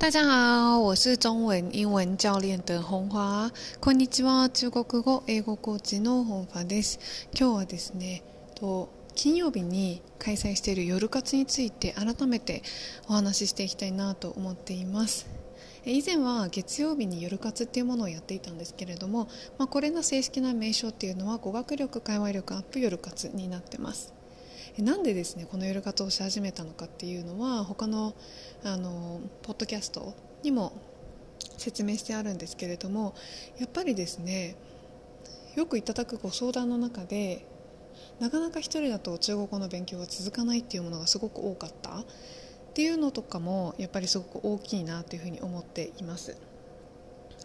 大家好，我是中文英文教練的本華。こんにちは、中国語英語コーチの本華です。今日はですね、と金曜日に開催している夜活について改めてお話ししていきたいなと思っています。以前は月曜日に夜活っていうものをやっていたんですけれども、まあ、これの正式な名称っていうのは語学力会話力アップ夜活になってますなんでですねこの夜活をし始めたのかっていうのは他のあのポッドキャストにも説明してあるんですけれどもやっぱりですねよくいただくご相談の中でなかなか1人だと中国語の勉強が続かないっていうものがすごく多かったっていうのとかもやっぱりすごく大きいなというふうに思っています。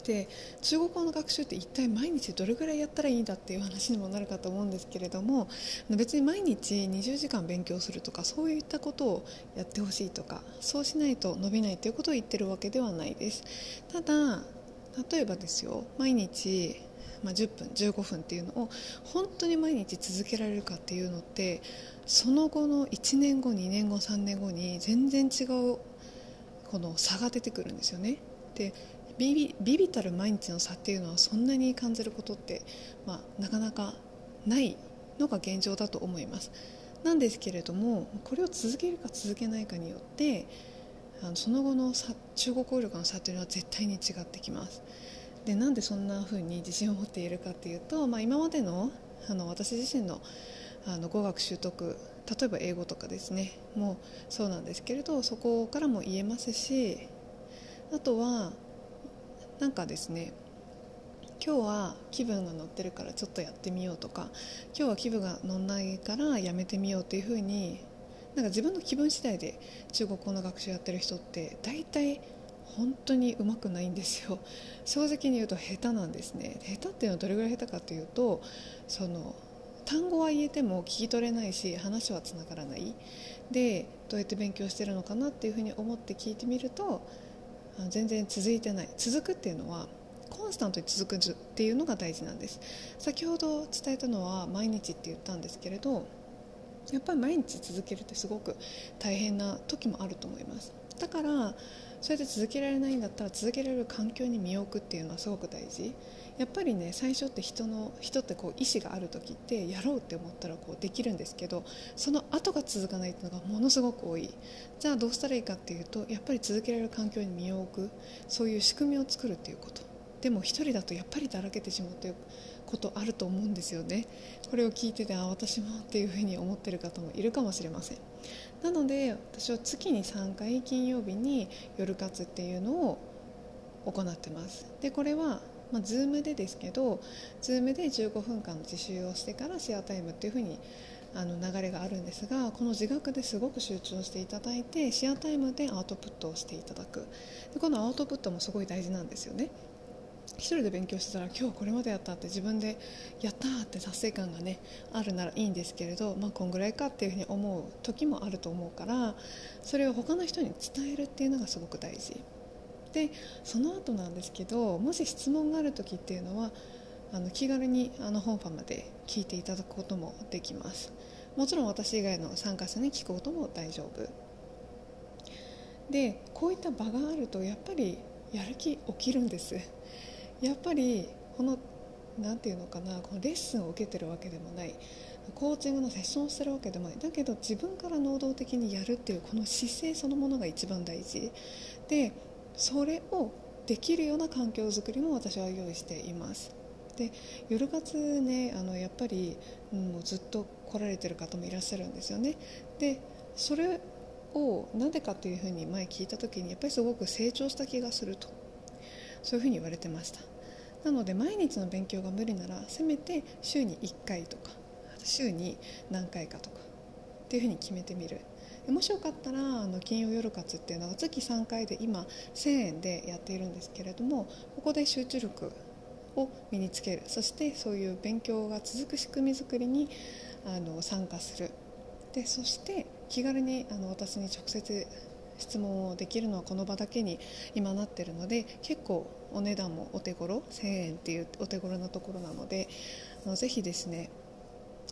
で中国語の学習って一体毎日どれぐらいやったらいいんだっていう話にもなるかと思うんですけれども別に毎日20時間勉強するとかそういったことをやってほしいとかそうしないと伸びないということを言ってるわけではないです。ただ例えばですよ毎日まあ、10分15分っていうのを本当に毎日続けられるかっていうのってその後の1年後2年後3年後に全然違うこの差が出てくるんですよね。でビビビビたる毎日の差っていうのはそんなに感じることって、まあ、なかなかないのが現状だと思います。なんですけれどもこれを続けるか続けないかによってあのその後の差中国語力の差というのは絶対に違ってきます。でなんでそんな風に自信を持っているかっていうと、まあ、今までのあの私自身のあの語学習得例えば英語とかですねもうそうなんですけれどそこからも言えますしあとはなんかですね今日は気分が乗ってるからちょっとやってみようとか今日は気分が乗んないからやめてみようっていうふうになんか自分の気分次第で中国語の学習やってる人って大体本当にうまくないんですよ。正直に言うと下手なんですね。下手っていうのはどれぐらい下手かというとその単語は言えても聞き取れないし話はつながらない。でどうやって勉強してるのかなっていうふうに思って聞いてみると全然続いてない。続くっていうのはコンスタントに続くっていうのが大事なんです。先ほど伝えたのは毎日って言ったんですけれどやっぱり毎日続けるってすごく大変な時もあると思います。だからそれで続けられないんだったら続けられる環境に身を置くっていうのはすごく大事。やっぱりね最初って人の人ってこう意思がある時ってやろうって思ったらこうできるんですけどその後が続かないっていうのがものすごく多い。じゃあどうしたらいいかっていうとやっぱり続けられる環境に身を置く。そういう仕組みを作るっていうこと。でも一人だとやっぱりだらけてしまうということあると思うんですよね。これを聞いててあ私もっていうふうに思ってる方もいるかもしれません。なので私は月に3回金曜日に夜活っていうのを行ってます。でこれはまあ、Zoom でですけど Zoom で15分間の自習をしてからシェアタイムっていうふうにあの流れがあるんですがこの自学ですごく集中していただいてシェアタイムでアウトプットをしていただく。でこのアウトプットもすごい大事なんですよね。一人で勉強してたら今日これまでやったって自分でやったって達成感がねあるならいいんですけれど、まあ、こんぐらいかっていうふうに思う時もあると思うからそれを他の人に伝えるっていうのがすごく大事。でその後なんですけどもし質問がある時っていうのはあの気軽にあの本ファまで聞いていただくこともできます。もちろん私以外の参加者に聞くことも大丈夫。でこういった場があるとやっぱりやる気起きるんです。やっぱりこの何て言うのかなこのレッスンを受けてるわけでもないコーチングのセッションをしてるわけでもないだけど自分から能動的にやるっていうこの姿勢そのものが一番大事。でそれをできるような環境づくりも私は用意しています。で夜活ねあのやっぱり、うん、もうずっと来られてる方もいらっしゃるんですよね。でそれをなんでかというふうに前聞いた時にやっぱりすごく成長した気がすると。そういうふうに言われてました。なので毎日の勉強が無理ならせめて週に1回とか週に何回かとかっていうふうに決めてみる。もしよかったらあの金曜夜活っていうのは月3回で今1000円でやっているんですけれどもここで集中力を身につける。そしてそういう勉強が続く仕組み作りにあの参加する。でそして気軽にあの私に直接質問をできるのはこの場だけに今なってるので結構お値段もお手頃1000円っていうお手頃なところなのであのぜひですね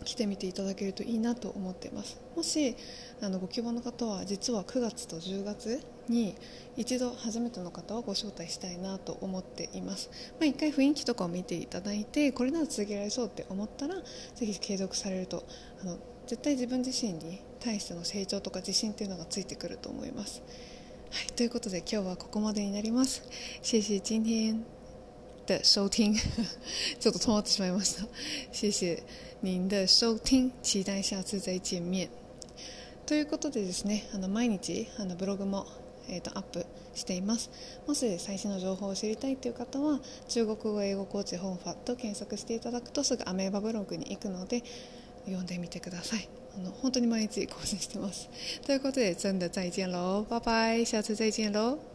来てみていただけるといいなと思っています。もしあのご希望の方は実は9月と10月に一度初めての方をご招待したいなと思っています、まあ、一回雰囲気とかを見ていただいてこれなら続けられそうって思ったらぜひ継続されるとあの絶対自分自身に対しての成長とか自信っていうのがついてくると思いますはい、ということで今日はここまでになります。谢谢今天的收听，ちょっと止まってしまいました。谢谢您的收听，期待下次再見面。ということでですね、あの毎日あのブログも、えーと、アップしています。もし最新の情報を知りたいという方は中国語英語コーチ本ファと検索していただくとすぐアメーバブログに行くので読んでみてください。あの本当に毎日更新してます。ということで真的再见喽，拜拜，下次再见喽。